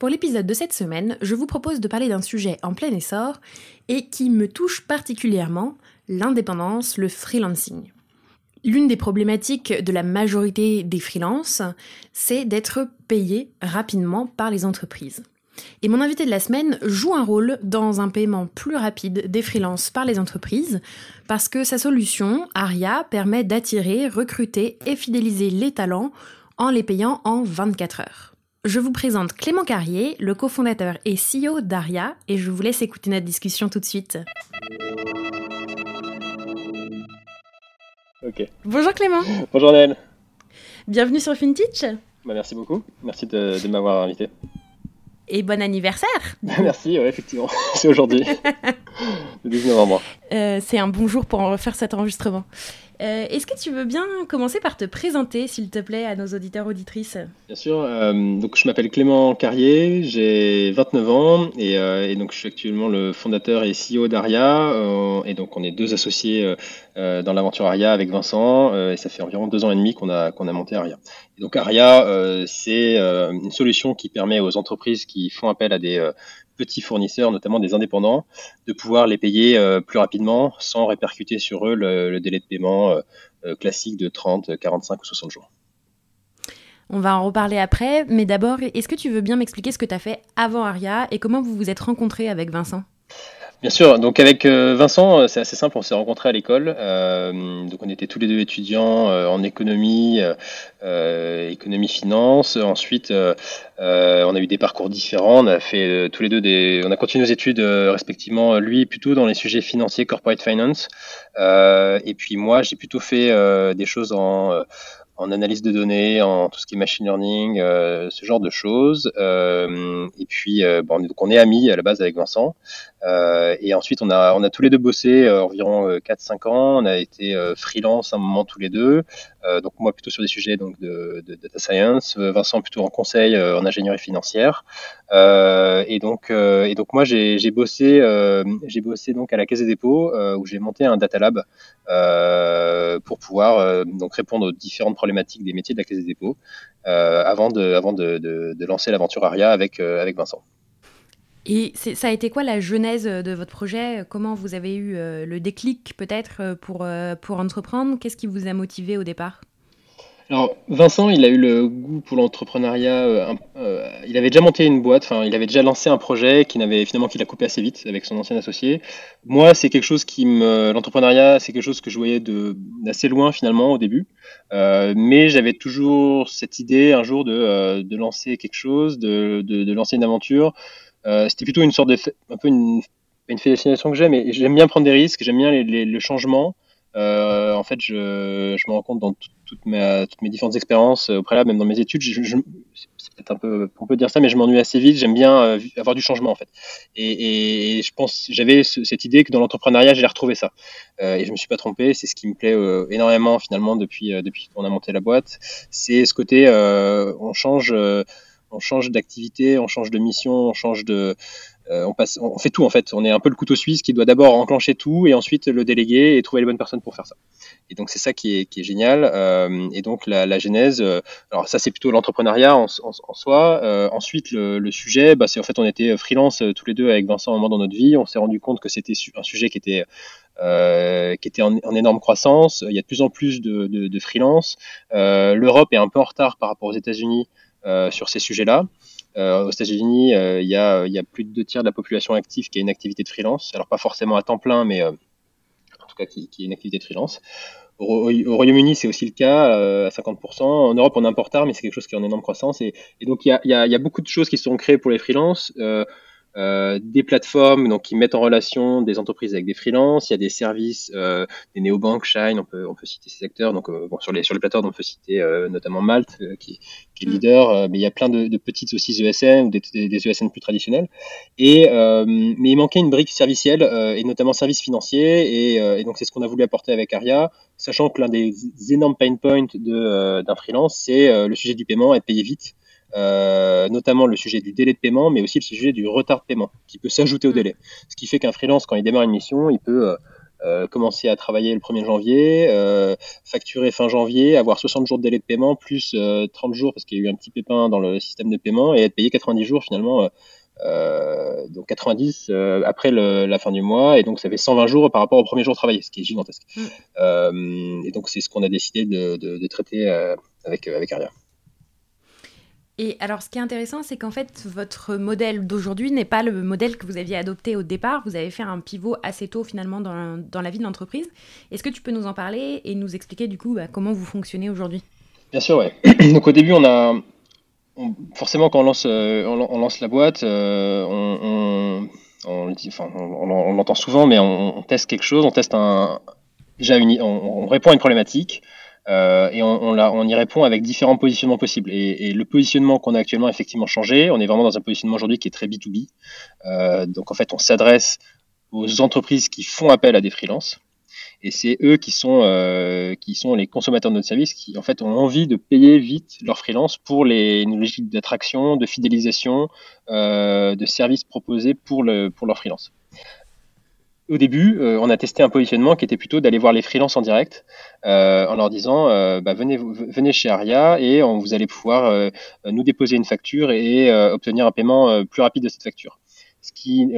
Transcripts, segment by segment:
Pour l'épisode de cette semaine, je vous propose de parler d'un sujet en plein essor et qui me touche particulièrement, l'indépendance, le freelancing. L'une des problématiques de la majorité des freelances, c'est d'être payé rapidement par les entreprises. Et mon invité de la semaine joue un rôle dans un paiement plus rapide des freelances par les entreprises parce que sa solution, Aria, permet d'attirer, recruter et fidéliser les talents en les payant en 24 heures. Je vous présente Clément Carrier, le cofondateur et CEO d'Aria, et je vous laisse écouter notre discussion tout de suite. Bonjour Clément. Bonjour Naël. Bienvenue sur FinTech. Bah, merci beaucoup. Merci de, m'avoir invité. Et bon anniversaire. merci, effectivement. C'est aujourd'hui, le 19 novembre. Euh, c'est un bon jour pour en refaire cet enregistrement. Euh, est-ce que tu veux bien commencer par te présenter, s'il te plaît, à nos auditeurs auditrices? Bien sûr. Euh, donc, je m'appelle Clément Carrier, j'ai 29 ans et, euh, et, donc je suis actuellement le fondateur et CEO d'Aria. et donc, on est deux associés dans l'aventure Aria avec Vincent. et ça fait environ deux ans et demi qu'on a, qu'on a monté Aria. Donc, Aria, c'est une solution qui permet aux entreprises qui font appel à des petits fournisseurs, notamment des indépendants, de pouvoir les payer euh, plus rapidement sans répercuter sur eux le, délai de paiement euh, euh, classique de 30, 45 ou 60 jours. On va en reparler après, mais d'abord, est-ce que tu veux bien m'expliquer ce que tu as fait avant Aria et comment vous vous êtes rencontré avec Vincent? Bien sûr, donc avec euh, Vincent, euh, c'est assez simple, on s'est rencontrés à l'école. Euh, donc on était tous les deux étudiants en économie, économie finance. Ensuite, on a eu des parcours différents. On a fait tous les deux des, on a continué nos études respectivement. Lui plutôt dans les sujets financiers, corporate finance, et puis moi j'ai plutôt fait des choses en en analyse de données, en tout ce qui est machine learning, euh, ce genre de choses. Euh, et puis, euh, bon, donc on est amis à la base avec Vincent. et ensuite, on a, on a tous les deux bossé environ 4-5 ans. On a été freelance un moment tous les deux. Donc moi plutôt sur des sujets donc de, de data science, Vincent plutôt en conseil en ingénierie financière. et donc, et donc moi j'ai bossé, j'ai bossé donc à la Caisse des dépôts où j'ai monté un data lab pour pouvoir donc répondre aux différentes problématiques des métiers de la Caisse des dépôts euh, avant, de, avant de, de, lancer l'aventure Aria avec, euh, avec Vincent. Et ça a été quoi la genèse de votre projet? Comment vous avez eu euh, le déclic peut-être pour, pour entreprendre? Qu'est-ce qui vous a motivé au départ? Alors, Vincent, il a eu le goût pour l'entrepreneuriat. Euh, euh, il avait déjà monté une boîte, enfin, il avait déjà lancé un projet qui n'avait finalement qu'il a coupé assez vite avec son ancien associé. Moi, c'est quelque chose qui me, l'entrepreneuriat, c'est quelque chose que je voyais de d'assez loin finalement au début, euh, mais j'avais toujours cette idée un jour de, de lancer quelque chose, de, de lancer une aventure. C'était plutôt une sorte de, un peu une, une fascination que j'aime, et j'aime bien prendre des risques, j'aime bien les, les, le changement. Euh, en fait, je, je, me rends compte dans toutes, mes, toutes mes différentes expériences euh, au préalable, même dans mes études, c'est peut-être un peu, on peut dire ça, mais je m'ennuie assez vite. J'aime bien euh, avoir du changement en fait. Et, et je pense, j'avais cette idée que dans l'entrepreneuriat, j'allais retrouver ça. Euh, et je me suis pas trompé. C'est ce qui me plaît euh, énormément finalement depuis depuis qu'on a monté la boîte. C'est ce côté, on change on change d'activité, on change de mission, on change de, euh, on, passe, on fait tout en fait. On est un peu le couteau suisse qui doit d'abord enclencher tout et ensuite le déléguer et trouver les bonnes personnes pour faire ça. Et donc c'est ça qui est, qui est génial. Euh, et donc la, genèse, euh, alors ça c'est plutôt l'entrepreneuriat en, soi. Ensuite le, le sujet, bah, c'est en fait on était freelance tous les deux avec Vincent à un moment dans notre vie. On s'est rendu compte que c'était un sujet qui était euh, qui était en, en, énorme croissance. Il y a de plus en plus de, de, freelance. Euh, L'Europe est un peu en retard par rapport aux États-Unis euh, sur ces sujets-là. aux États-Unis, il y, a, plus de deux tiers de la population active qui a une activité de freelance. Alors pas forcément à temps plein, mais en tout cas qui, a une activité de freelance. Au, Royaume-Uni, c'est aussi le cas, à 50%. En Europe, on est un peu retard, mais c'est quelque chose qui est en énorme croissance. Et, donc, il y a, beaucoup de choses qui sont créées pour les freelances. Euh, des plateformes donc, qui mettent en relation des entreprises avec des freelances. Il y a des services, euh, des néobanques, Shine, on peut, on peut citer ces acteurs. Donc, euh, bon, sur, les, sur les plateformes, on peut citer euh, notamment Malte, euh, qui, qui, est mm. leader. mais il y a plein de, de petites aussi ESN ou des, des, ESN plus traditionnels. Et, mais il manquait une brique servicielle et notamment service financier. Et, et donc, c'est ce qu'on a voulu apporter avec Aria, sachant que l'un des énormes pain points d'un freelance, c'est le sujet du paiement, être payé vite. Euh, notamment le sujet du délai de paiement, mais aussi le sujet du retard de paiement, qui peut s'ajouter au mm. délai. Ce qui fait qu'un freelance, quand il démarre une mission, il peut euh, euh commencer à travailler le 1er janvier, euh, facturer fin janvier, avoir 60 jours de délai de paiement, plus 30 jours parce qu'il y a eu un petit pépin dans le système de paiement, et être payé 90 jours finalement. donc 90 après le, la fin du mois et donc ça fait 120 jours par rapport au premier jour travaillé ce qui est gigantesque mm. et donc c'est ce qu'on a décidé de, de, de traiter avec, avec Aria. Et alors, ce qui est intéressant, c'est qu'en fait, votre modèle d'aujourd'hui n'est pas le modèle que vous aviez adopté au départ. Vous avez fait un pivot assez tôt, finalement, dans, dans la vie de l'entreprise. Est-ce que tu peux nous en parler et nous expliquer, du coup, bah, comment vous fonctionnez aujourd'hui? Bien sûr, oui. Donc, au début, on a. forcément, quand on lance, euh, on, lance la boîte, on, l'entend souvent, mais on, teste quelque chose, on teste un. On, répond à une problématique. Euh, et on, y répond avec différents positionnements possibles. Et, le positionnement qu'on a actuellement effectivement changé. On est vraiment dans un positionnement aujourd'hui qui est très B2B. Euh, donc en fait, on s'adresse aux entreprises qui font appel à des freelances. Et c'est eux qui sont, euh, les consommateurs de notre service qui en fait ont envie de payer vite leurs freelance pour les logiques d'attraction, de fidélisation, de services proposés pour, le, pour leurs freelance au début, euh, on a testé un positionnement qui était plutôt d'aller voir les freelances en direct, euh, en leur disant euh, bah, venez, chez Aria et vous allez pouvoir nous déposer une facture et obtenir un paiement plus rapide de cette facture. Ce qui,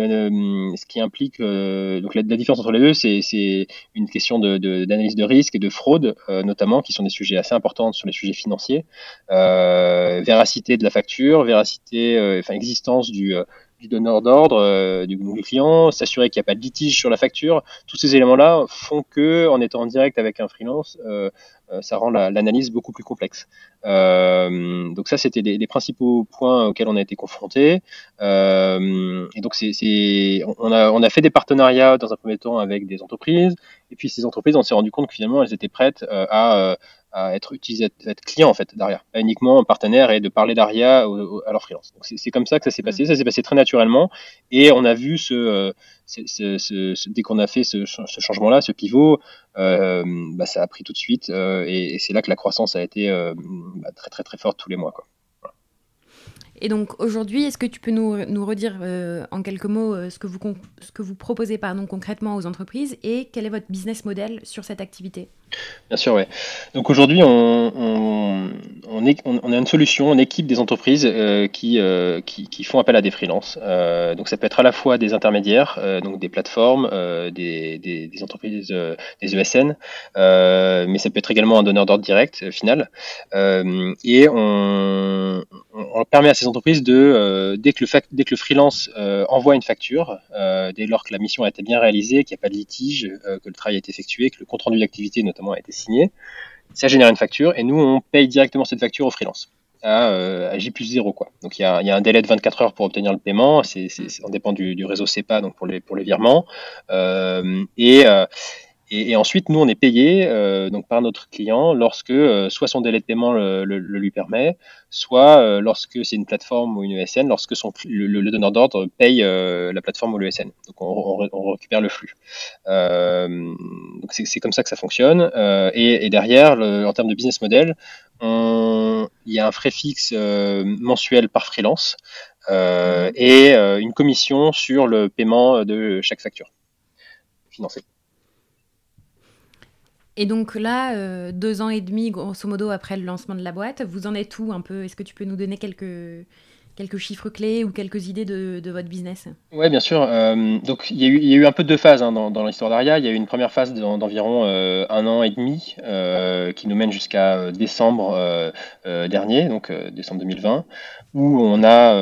implique la, différence entre les deux, c'est une question d'analyse de, de, risque et de fraude, notamment, qui sont des sujets assez importants sur les sujets financiers. véracité de la facture, véracité, enfin existence du du donneur d'ordre, euh, du, client, s'assurer qu'il n'y a pas de litige sur la facture. Tous ces éléments-là font que, en étant en direct avec un freelance, euh, euh, ça rend l'analyse beaucoup plus complexe. donc ça, c'était les, principaux points auxquels on a été confrontés. et donc c'est, on a, on a fait des partenariats dans un premier temps avec des entreprises, et puis ces entreprises, on s'est rendu compte que finalement, elles étaient prêtes à à être utilisateur, être client en fait d'Aria, pas uniquement un partenaire et de parler d'Aria à leur freelance. Donc c'est comme ça que ça s'est passé, mm. ça s'est passé très naturellement et on a vu ce, ce, ce, dès qu'on a fait ce, changement-là, ce pivot, euh, bah, ça a pris tout de suite euh, et, et c'est là que la croissance a été euh, bah, très très très forte tous les mois quoi. Et donc aujourd'hui, est-ce que tu peux nous, nous redire euh, en quelques mots euh, ce, que vous, ce que vous proposez pardon, concrètement aux entreprises et quel est votre business model sur cette activité? Bien sûr, oui. Donc aujourd'hui, on, est, a une solution, on équipe des entreprises euh, qui, qui, font appel à des freelances. donc ça peut être à la fois des intermédiaires, donc des plateformes, des, entreprises, des ESN, mais ça peut être également un donneur d'ordre direct final. et on, permet à ces entreprises de, euh, dès, que le dès que le freelance euh, envoie une facture, euh, dès lors que la mission a été bien réalisée, qu'il n'y a pas de litige, que le travail a été effectué, que le compte rendu d'activité notamment a été signé, ça génère une facture et nous on paye directement cette facture au freelance. À, J plus 0 quoi. Donc il y a, y a, un délai de 24 heures pour obtenir le paiement, c'est, ça dépend du, réseau CEPA donc pour les, pour les virements. et et, ensuite, nous, on est payé euh, donc par notre client lorsque euh, soit son délai de paiement le, lui permet, soit euh, lorsque c'est une plateforme ou une ESN, lorsque le, donneur d'ordre paye la plateforme ou l'ESN. Donc, on, récupère le flux. donc, c'est comme ça que ça fonctionne. Et, derrière, en termes de business model, il y a un frais fixe mensuel par freelance et une commission sur le paiement de chaque facture financée. Et donc là, euh, deux ans et demi, grosso modo, après le lancement de la boîte, vous en êtes où un peu? Est-ce que tu peux nous donner quelques, quelques chiffres clés ou quelques idées de, votre business Oui, bien sûr. Euh, donc, il y, a eu, un peu de deux phases hein, dans, l'histoire d'Aria. Il y a eu une première phase d'environ euh, un an et demi euh, qui nous mène jusqu'à décembre dernier, donc décembre 2020, où on a,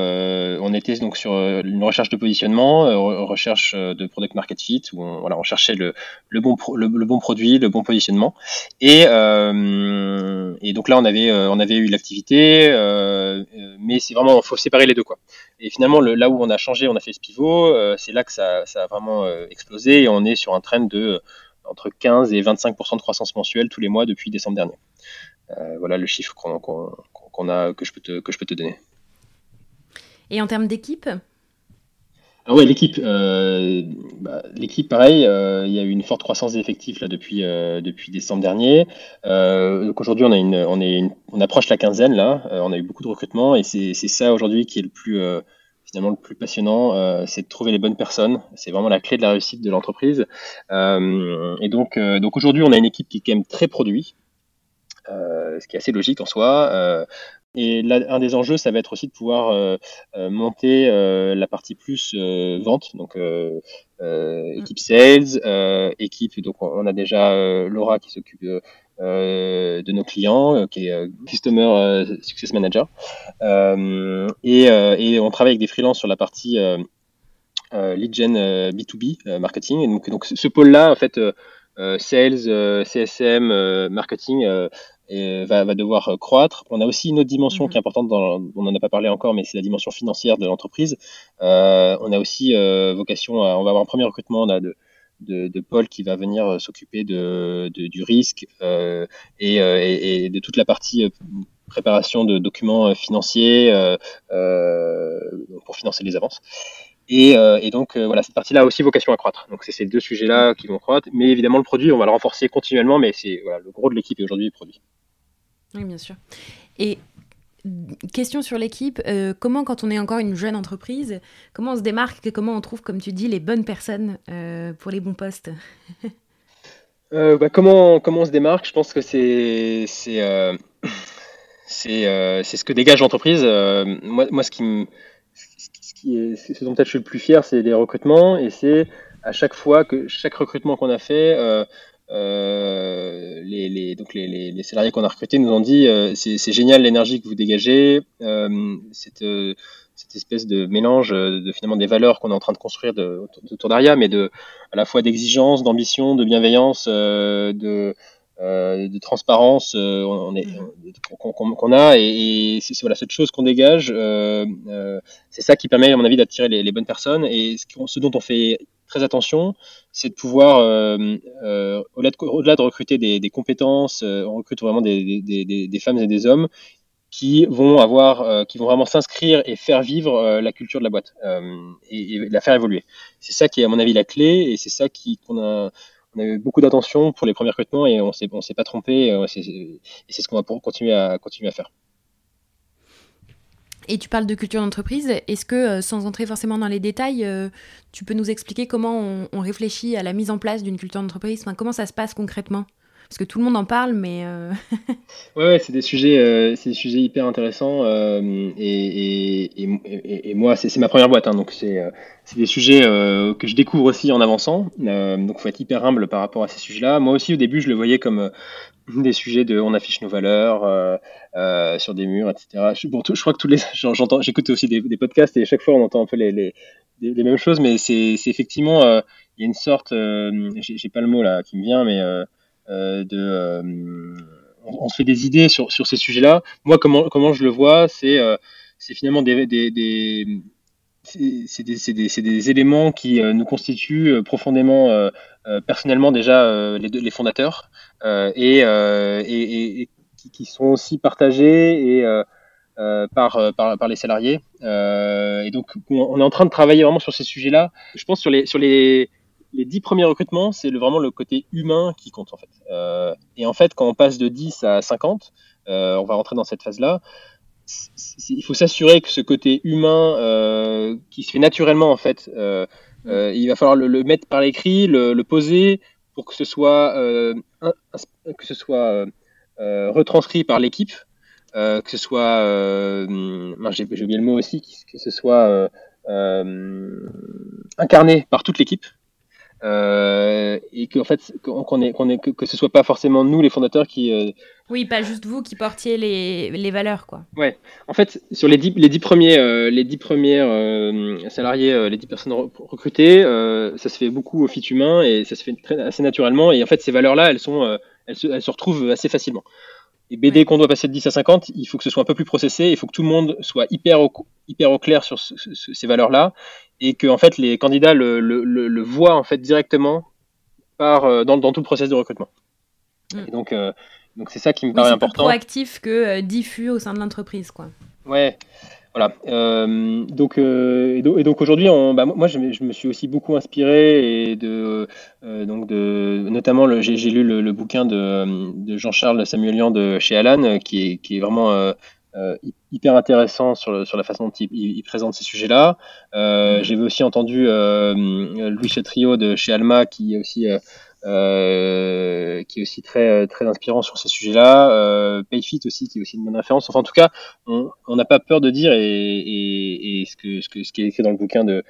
on était donc sur une recherche de positionnement, recherche de product market fit, où on, voilà, on cherchait le, le bon le, bon produit, le bon positionnement, et, et donc là on avait on avait eu l'activité, mais c'est vraiment faut séparer les deux quoi. Et finalement, le, là où on a changé, on a fait ce pivot, euh, c'est là que ça, ça a vraiment euh, explosé et on est sur un trend de euh, entre 15 et 25% de croissance mensuelle tous les mois depuis décembre dernier. voilà le chiffre qu'on a que je peux te, que je peux te donner. Et en termes d'équipe? Ah ouais, l'équipe, bah, l'équipe, pareil, il y a eu une forte croissance d'effectifs là depuis depuis décembre dernier. donc aujourd'hui, on a une, on est on approche la quinzaine là. on a eu beaucoup de recrutements et c'est ça aujourd'hui qui est le plus finalement le plus passionnant, c'est de trouver les bonnes personnes. C'est vraiment la clé de la réussite de l'entreprise. et donc donc aujourd'hui, on a une équipe qui est quand même très produit. ce qui est assez logique en soi. Et là, un des enjeux, ça va être aussi de pouvoir euh, euh, monter euh, la partie plus vente, donc équipe sales, équipe. Donc on a déjà Laura qui s'occupe de, nos clients, qui est Customer Success Manager, et, et, on travaille avec des freelances sur la partie lead gen B2B marketing. Et donc, donc ce pôle-là, en fait. sales, CSM, marketing, va, va, devoir euh, croître. On a aussi une autre dimension qui est mhm. importante, dans, on n'en a pas parlé encore, mais c'est la dimension financière de l'entreprise. Euh, on a aussi euh, vocation à, on va avoir un premier recrutement, on a de, de, de Paul qui va venir euh, s'occuper de, de, du risque euh, et, et, et, de toute la partie préparation de documents financiers pour financer les avances. Et, et, donc voilà, cette partie-là a aussi vocation à croître. Donc c'est ces deux sujets-là qui vont croître. Mais évidemment, le produit, on va le renforcer continuellement, mais c'est voilà, le gros de l'équipe est aujourd'hui le produit. Oui, bien sûr. Et question sur l'équipe, euh, comment quand on est encore une jeune entreprise, comment on se démarque, comment on trouve, comme tu dis, les bonnes personnes euh, pour les bons postes euh, bah, comment, comment on se démarque Je pense que c'est c'est c'est ce que dégage l'entreprise. moi, moi, ce qui ce dont peut-être je suis le plus fier, c'est les recrutements et c'est à chaque fois que chaque recrutement qu'on a fait, euh, les, les, donc les, les, salariés qu'on a recrutés nous ont dit euh, c'est génial l'énergie que vous dégagez, euh, cette, cette espèce de mélange de finalement des valeurs qu'on est en train de construire de, autour d'Aria, mais de à la fois d'exigence, d'ambition, de bienveillance, de de transparence on est mmh. qu'on a. Et, c'est voilà cette chose qu'on dégage c'est ça qui permet à mon avis d'attirer les, les, bonnes personnes. Et ce, ce, dont on fait très attention, c'est de pouvoir, euh, euh, au-delà de, recruter des, compétences, euh, on recrute vraiment des, femmes et des hommes qui vont avoir, qui vont vraiment s'inscrire et faire vivre la culture de la boîte et, la faire évoluer. C'est ça qui est à mon avis la clé et c'est ça qui qu'on a eu beaucoup d'attention pour les premiers recrutements et on s'est s'est pas trompé et c'est ce qu'on va continuer à faire. Et tu parles de culture d'entreprise. Est-ce que, euh, sans entrer forcément dans les détails, euh, tu peux nous expliquer comment on, réfléchit à la mise en place d'une culture d'entreprise? Comment ça se passe concrètement? Parce que tout le monde en parle, mais... Euh... ouais, c'est des, sujets, euh, des sujets hyper intéressants. Et, moi, c'est ma première boîte, hein, donc c'est des sujets que je découvre aussi en avançant. donc il faut être hyper humble par rapport à ces sujets-là. Moi aussi, au début, je le voyais comme des sujets de on affiche nos valeurs euh, euh, sur des murs, etc. Je, crois que tous les j'entends, j'écoute aussi des, podcasts et chaque fois on entend un peu les, les, les mêmes choses, mais c'est, effectivement euh, il y a une sorte, j'ai, pas le mot là qui me vient, mais de on, se fait des idées sur, sur ces sujets-là. Moi, comment comment je le vois, c'est c'est finalement des, des, des c'est des, des, des, éléments qui nous constituent profondément personnellement déjà les, les, fondateurs et, et, et, qui, sont aussi partagés et par, les salariés. et donc, on est en train de travailler vraiment sur ces sujets-là. Je pense sur les, sur les, les dix premiers recrutements, c'est vraiment le côté humain qui compte en fait. Euh, et en fait, quand on passe de 10 à 50, euh, on va rentrer dans cette phase-là. Il faut s'assurer que ce côté humain euh, qui se fait naturellement en fait euh, il va falloir le, mettre par l'écrit, le, poser pour que ce soit, euh, que ce soit euh, retranscrit par l'équipe. que ce soit, j'ai oublié le mot aussi, que ce soit incarné par toute l'équipe. Euh, et qu'en fait qu'on est, qu'on est, que, que, ce soit pas forcément nous les fondateurs qui euh... oui pas juste vous qui portiez les, les, valeurs quoi. Ouais. En fait sur les dix, les dix premiers euh, les dix premières salariés les dix personnes recrutées ça se fait beaucoup au fit humain et ça se fait très, assez naturellement. Et en fait ces valeurs là elles sont elles se, elles se retrouvent assez facilement et BD qu'on doit passer de 10 à 50, il faut que ce soit un peu plus processé, il faut que tout le monde soit hyper au, hyper au clair sur ce, ce, ces valeurs-là, et que en fait les candidats le, le, le, voient en fait directement par, euh, dans, dans, tout le process de recrutement. Mm. Et donc, euh, donc c'est ça qui me oui, paraît important. Plus proactif que euh, diffus au sein de l'entreprise, quoi. Ouais. Voilà. Euh, donc, euh, et, do, et donc aujourd'hui, bah, moi, je, je, me suis aussi beaucoup inspiré et de, euh, donc de, notamment, j'ai lu le, le, bouquin de, de Jean-Charles Samuelian de chez Alan, qui est, qui est vraiment euh, hyper intéressant sur, le, sur la façon dont il, il présente ces sujets-là. Euh, J'avais aussi entendu Louis Chatrio de chez Alma, qui est aussi euh, qui est aussi très très inspirant sur ces sujets-là. Euh, Payfit aussi, qui est aussi une bonne référence. Enfin, en tout cas, on n'a pas peur de dire et, et, et, ce que ce que ce qui est écrit dans le bouquin de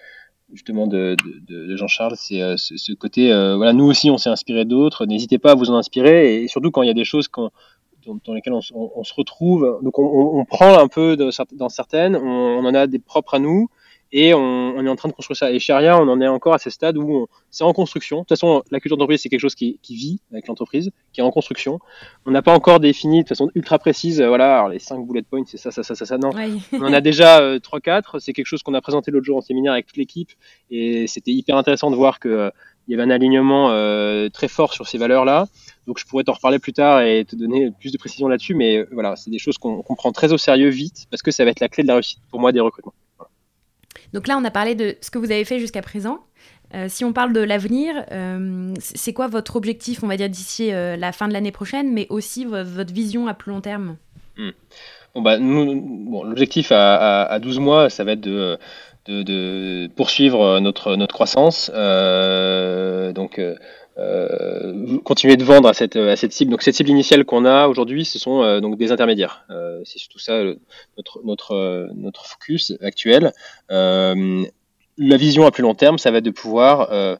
justement de, de, de Jean-Charles, c'est euh, ce, ce, côté. Euh, voilà, nous aussi, on s'est inspiré d'autres. N'hésitez pas à vous en inspirer et, surtout quand il y a des choses dans, lesquelles on, se retrouve. Donc, on, on, prend un peu dans certaines, on en a des propres à nous et on, on, est en train de construire ça. Et chez Aria, on en est encore à ce stade où c'est en construction. De toute façon, la culture d'entreprise, c'est quelque chose qui, qui, vit avec l'entreprise, qui est en construction. On n'a pas encore défini de façon ultra précise, euh, voilà, alors les cinq bullet points, c'est ça, ça, ça, ça, ça. Non, on en a déjà euh, trois, quatre. C'est quelque chose qu'on a présenté l'autre jour en séminaire avec toute l'équipe, et c'était hyper intéressant de voir que euh, il y avait un alignement euh, très fort sur ces valeurs-là. Donc je pourrais t'en reparler plus tard et te donner plus de précision là-dessus, mais euh, voilà, c'est des choses qu'on qu prend très au sérieux vite parce que ça va être la clé de la réussite pour moi des recrutements. Donc là, on a parlé de ce que vous avez fait jusqu'à présent. Euh, si on parle de l'avenir, euh, c'est quoi votre objectif, on va dire, d'ici euh, la fin de l'année prochaine, mais aussi votre vision à plus long terme? Hmm. bah, L'objectif à, à, à, 12 mois, ça va être de, poursuivre notre, notre croissance. Donc, continuer de vendre à cette, à cette cible. Donc cette cible initiale qu'on a aujourd'hui, ce sont euh, donc des intermédiaires. Euh, c'est surtout ça notre, notre, notre focus actuel. Euh, la vision à plus long terme, ça va être de pouvoir euh,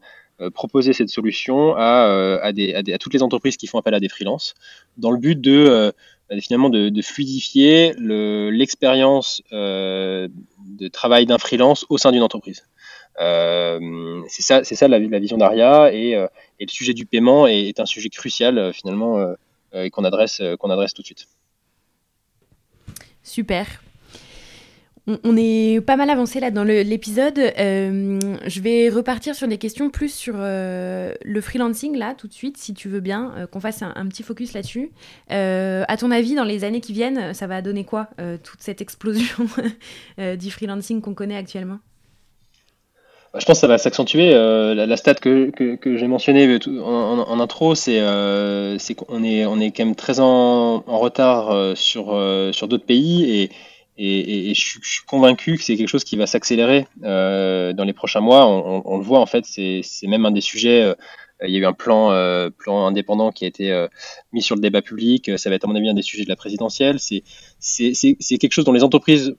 proposer cette solution à, à, des, à, toutes les entreprises qui font appel à des freelances, dans le but de finalement de, fluidifier l'expérience le, de travail d'un freelance au sein d'une entreprise. Euh, c'est ça, ça la, vision d'Aria et, euh, et, le sujet du paiement est, un sujet crucial euh, finalement et qu'on adresse, adresse tout de suite. Super. On est pas mal avancé là dans l'épisode. Je vais repartir sur des questions plus sur le freelancing là tout de suite, si tu veux bien, qu'on fasse un, un, petit focus là-dessus. à ton avis, dans les années qui viennent, ça va donner quoi toute cette explosion du freelancing qu'on connaît actuellement? Je pense que ça va s'accentuer. Euh, la, la, stat que, j'ai mentionnée en, intro, c'est euh, qu'on est, quand même très en, retard euh, sur, d'autres pays et, je, suis, convaincu que c'est quelque chose qui va s'accélérer dans les prochains mois. On, le voit en fait, c'est même un des sujets. Il y a eu un plan, plan indépendant qui a été mis sur le débat public. Ça va être à mon avis un des sujets de la présidentielle. C'est quelque chose dont les entreprises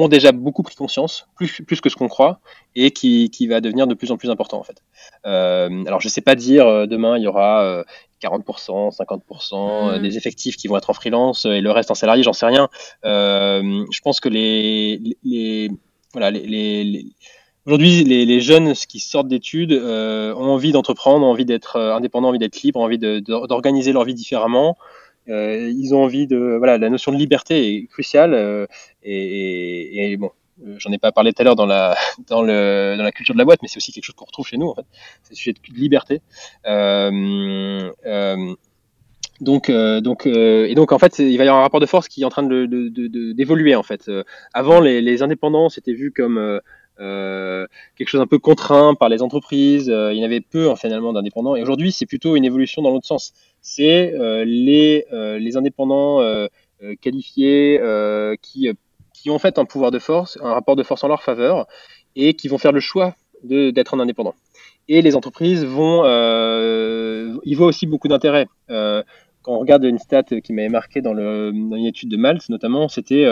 ont déjà beaucoup pris conscience, plus, plus que ce qu'on croit, et qui, qui, va devenir de plus en plus important en fait. Euh, alors je sais pas dire euh, demain il y aura euh, 40%, 50% mmh. des effectifs qui vont être en freelance et le reste en salarié, j'en sais rien. Euh, je pense que les, les voilà les, les Aujourd'hui, les, les, jeunes qui sortent d'études euh, ont envie d'entreprendre, ont envie d'être indépendants, ont envie d'être libres, ont envie d'organiser leur vie différemment. Euh, ils ont envie de voilà la notion de liberté est cruciale euh, et, bon j'en ai pas parlé tout à l'heure dans la dans le dans la culture de la boîte mais c'est aussi quelque chose qu'on retrouve chez nous en fait c'est le sujet de liberté euh, euh, donc, euh, donc, euh, et donc en fait, il va y avoir un rapport de force qui est en train de, d'évoluer en fait. Euh, avant, les, les indépendants c'était vu comme euh, quelque chose un peu contraint par les entreprises. Euh, il y en avait peu finalement d'indépendants. Et aujourd'hui, c'est plutôt une évolution dans l'autre sens. C'est euh, les, les indépendants qualifiés qui, qui ont fait un pouvoir de force, un rapport de force en leur faveur, et qui vont faire le choix d'être un indépendant. Et les entreprises vont, euh, ils voient aussi beaucoup d'intérêt. Euh, quand on regarde une stat qui m'avait marqué dans, le, dans une étude de Malte, notamment, c'était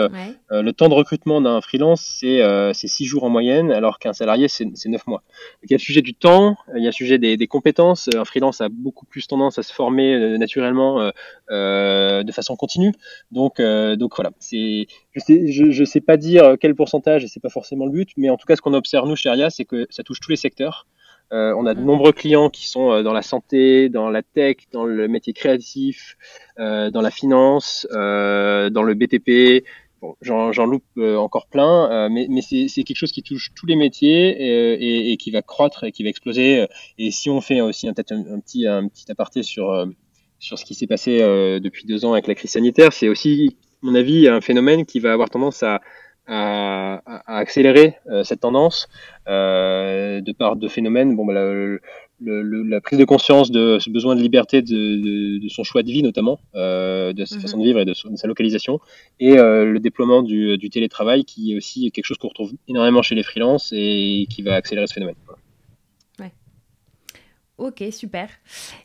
le temps de recrutement d'un freelance, c'est 6 jours en moyenne, alors qu'un salarié, c'est 9 mois. il y a le sujet du temps, il y a le sujet des, des, compétences. Un freelance a beaucoup plus tendance à se former naturellement de façon continue. Donc, donc voilà, c'est je ne sais, pas dire quel pourcentage, et c'est pas forcément le but, mais en tout cas, ce qu'on observe nous chez Aria, c'est que ça touche tous les secteurs. Euh, on a de nombreux clients qui sont euh, dans la santé, dans la tech, dans le métier créatif, euh, dans la finance, dans le BTP. Bon, j'en loupe encore plein, mais, c'est quelque chose qui touche tous les métiers et, qui va croître et qui va exploser. Et si on fait aussi un, un, petit, un petit aparté sur, sur ce qui s'est passé depuis deux ans avec la crise sanitaire, c'est aussi mon avis, un phénomène qui va avoir tendance à, à, à accélérer euh, cette tendance euh, de par deux phénomènes. Bon, bah, la, le, la, prise de conscience de ce besoin de liberté de, de, son choix de vie, notamment, euh, de sa mhm. façon de vivre et de, sa localisation, et euh, le déploiement du, du, télétravail, qui est aussi quelque chose qu'on retrouve énormément chez les freelances et qui va accélérer ce phénomène. Ok, super.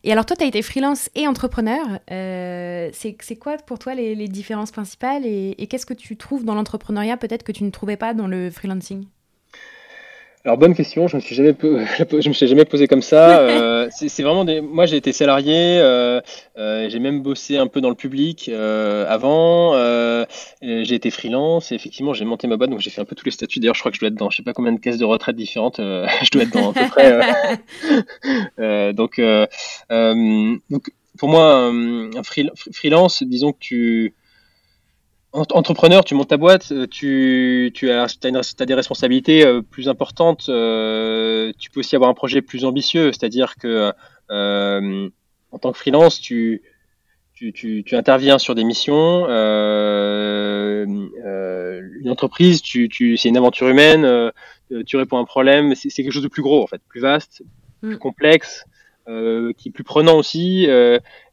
Et alors toi, tu as été freelance et entrepreneur. Euh, c'est quoi pour toi les, différences principales et, et qu'est-ce que tu trouves dans l'entrepreneuriat peut-être que tu ne trouvais pas dans le freelancing? Alors bonne question, je me suis jamais je me suis jamais posé comme ça. Euh, c'est vraiment des, moi j'ai été salarié, euh, euh, j'ai même bossé un peu dans le public avant. j'ai été freelance et effectivement j'ai monté ma boîte donc j'ai fait un peu tous les statuts. D'ailleurs je crois que je dois être dans je sais pas combien de caisses de retraite différentes. je dois être dans à peu près. donc donc pour moi un freelance, disons que tu entrepreneur, tu montes ta boîte, euh, tu, tu as, as, des responsabilités euh, plus importantes, euh, tu peux aussi avoir un projet plus ambitieux, c'est-à-dire que en tant que freelance, tu, tu, tu, tu interviens sur des missions, une entreprise, tu, tu, c'est une aventure humaine, tu réponds à un problème, c'est quelque chose de plus gros en fait, plus vaste, plus mm. complexe, qui est plus prenant aussi.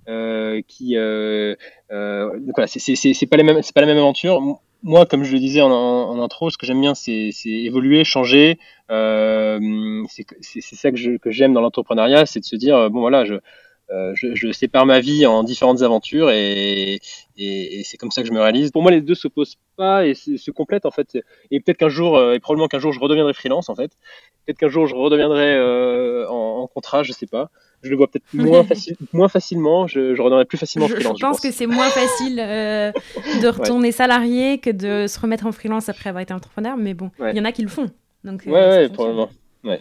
Euh, qui euh, euh, voilà, c'est pas les mêmes, c'est pas la même aventure. Moi, comme je le disais en, en, intro, ce que j'aime bien, c'est évoluer, changer. Euh, c'est ça que j'aime que dans l'entrepreneuriat, c'est de se dire bon voilà, je, euh, je, je, sépare ma vie en différentes aventures et, et, et c'est comme ça que je me réalise. Pour moi, les deux s'opposent pas et se complètent en fait. Et peut-être qu'un jour, et probablement qu'un jour, je redeviendrai freelance en fait. Peut-être qu'un jour, je redeviendrai en, en, contrat, je sais pas je le vois peut-être moins, facile, moins facilement, je, je redonnerai plus facilement je, freelance. Je pense, que c'est moins facile euh, de retourner salarié que de se remettre en freelance après avoir été entrepreneur, mais bon, il y en a qui le font. Donc, euh, ouais, ouais, probablement. Ouais.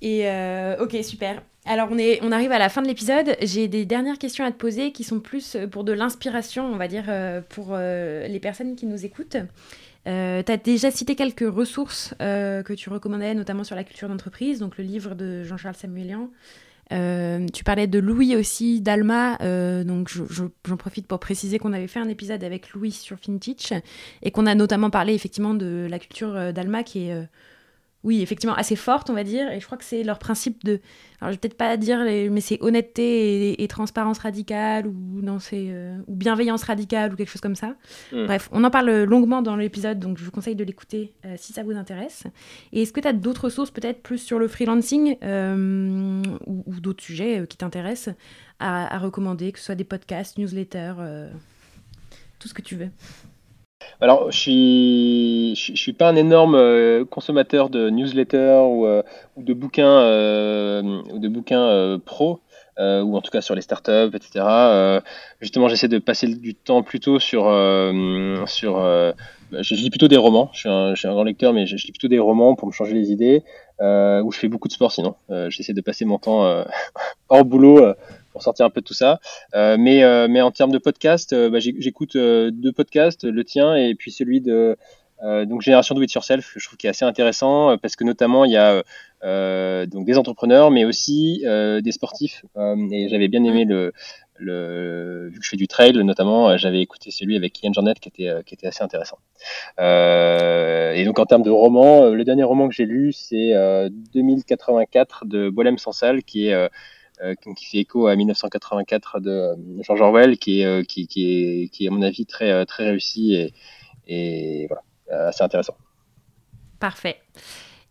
Et euh, ok, super. Alors on, est, on arrive à la fin de l'épisode. J'ai des dernières questions à te poser qui sont plus pour de l'inspiration, on va dire, pour les personnes qui nous écoutent. Euh, tu as déjà cité quelques ressources euh, que tu recommandais, notamment sur la culture d'entreprise, donc le livre de Jean-Charles Samuelian. Euh, tu parlais de Louis aussi, d'Alma, donc j'en profite pour préciser qu'on avait fait un épisode avec Louis sur FinTech et qu'on a notamment parlé effectivement de la culture d'Alma qui est oui, effectivement, assez forte, on va dire. Et je crois que c'est leur principe de. Alors, je vais peut-être pas dire, mais c'est honnêteté et, transparence radicale, ou, non, euh, ou bienveillance radicale, ou quelque chose comme ça. Hmm. Bref, on en parle longuement dans l'épisode, donc je vous conseille de l'écouter euh, si ça vous intéresse. Et est-ce que tu as d'autres sources, peut-être plus sur le freelancing, euh, ou, d'autres sujets qui t'intéressent, à, à, recommander, que ce soit des podcasts, newsletters, tout ce que tu veux? Alors, je suis, je, suis pas un énorme euh, consommateur de newsletters ou, euh, de bouquins, euh, de bouquins pro, ou en tout cas sur les startups, etc. justement, j'essaie de passer du temps plutôt sur, sur je, lis plutôt des romans. Je suis, un, je grand lecteur, mais je, lis plutôt des romans pour me changer les idées. ou je fais beaucoup de sport sinon. j'essaie de passer mon temps hors boulot pour sortir un peu de tout ça. Euh, mais, euh, mais en termes de podcast, euh, bah, j'écoute deux podcasts, le tien et puis celui de donc Génération Do It Yourself, je trouve qui est assez intéressant parce que notamment il y a donc des entrepreneurs, mais aussi des sportifs. et j'avais bien aimé le, le, vu que je fais du trail notamment, j'avais écouté celui avec Ian Jornet qui était, qui était assez intéressant. Euh, et donc en termes de romans, le dernier roman que j'ai lu, c'est 2084 de Boilem Sansal, qui est euh, qui fait écho à 1984 de euh, George Orwell, qui est, euh, qui, qui, est, qui est à mon avis très, très réussi et, et voilà, assez intéressant. Parfait.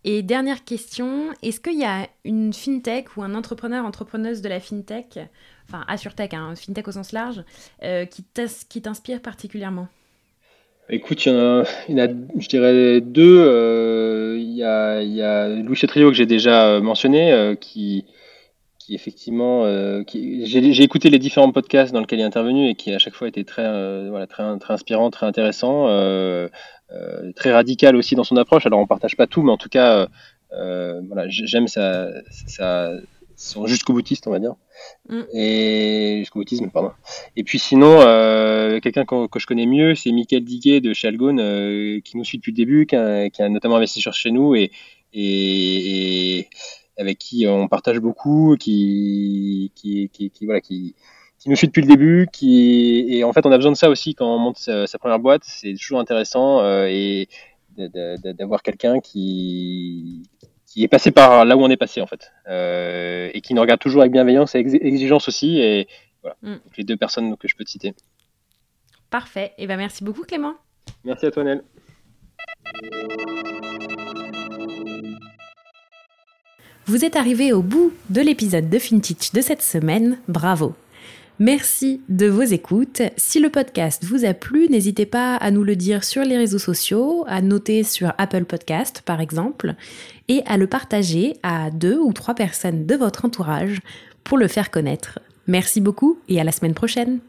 Et dernière question, est-ce qu'il y a une fintech ou un entrepreneur, entrepreneuse de la fintech, enfin AssureTech, hein, fintech au sens large, euh, qui t'inspire particulièrement? Écoute, il y, en a, je dirais deux. Euh, il y, a, il y a Louis Chetrio que j'ai déjà mentionné, euh, qui, qui effectivement, j'ai écouté les différents podcasts dans lesquels il est intervenu et qui à chaque fois était très, voilà, très, très inspirant, très intéressant. Euh, très radical aussi dans son approche. Alors on partage pas tout, mais en tout cas, euh, euh, voilà, j'aime sa, son jusqu'au boutiste, on va dire. Mm. Et jusqu'au boutisme, pardon. Et puis sinon, quelqu'un que, je connais mieux, c'est Michael Diguet de chez Algone, qui nous suit depuis le début, qui a, notamment investi sur chez nous et, et, avec qui on partage beaucoup, qui, qui, qui, qui voilà, qui, qui nous suit depuis le début, qui et en fait on a besoin de ça aussi quand on monte sa, première boîte, c'est toujours intéressant euh, et d'avoir quelqu'un qui qui est passé par là où on est passé en fait euh, et qui nous regarde toujours avec bienveillance et exigence aussi et voilà mm. les deux personnes que je peux te citer. Parfait. Et eh ben merci beaucoup Clément. Merci à toi Nel. Vous êtes arrivé au bout de l'épisode de FinTech de cette semaine. Bravo. Merci de vos écoutes. Si le podcast vous a plu, n'hésitez pas à nous le dire sur les réseaux sociaux, à noter sur Apple Podcast par exemple, et à le partager à deux ou trois personnes de votre entourage pour le faire connaître. Merci beaucoup et à la semaine prochaine.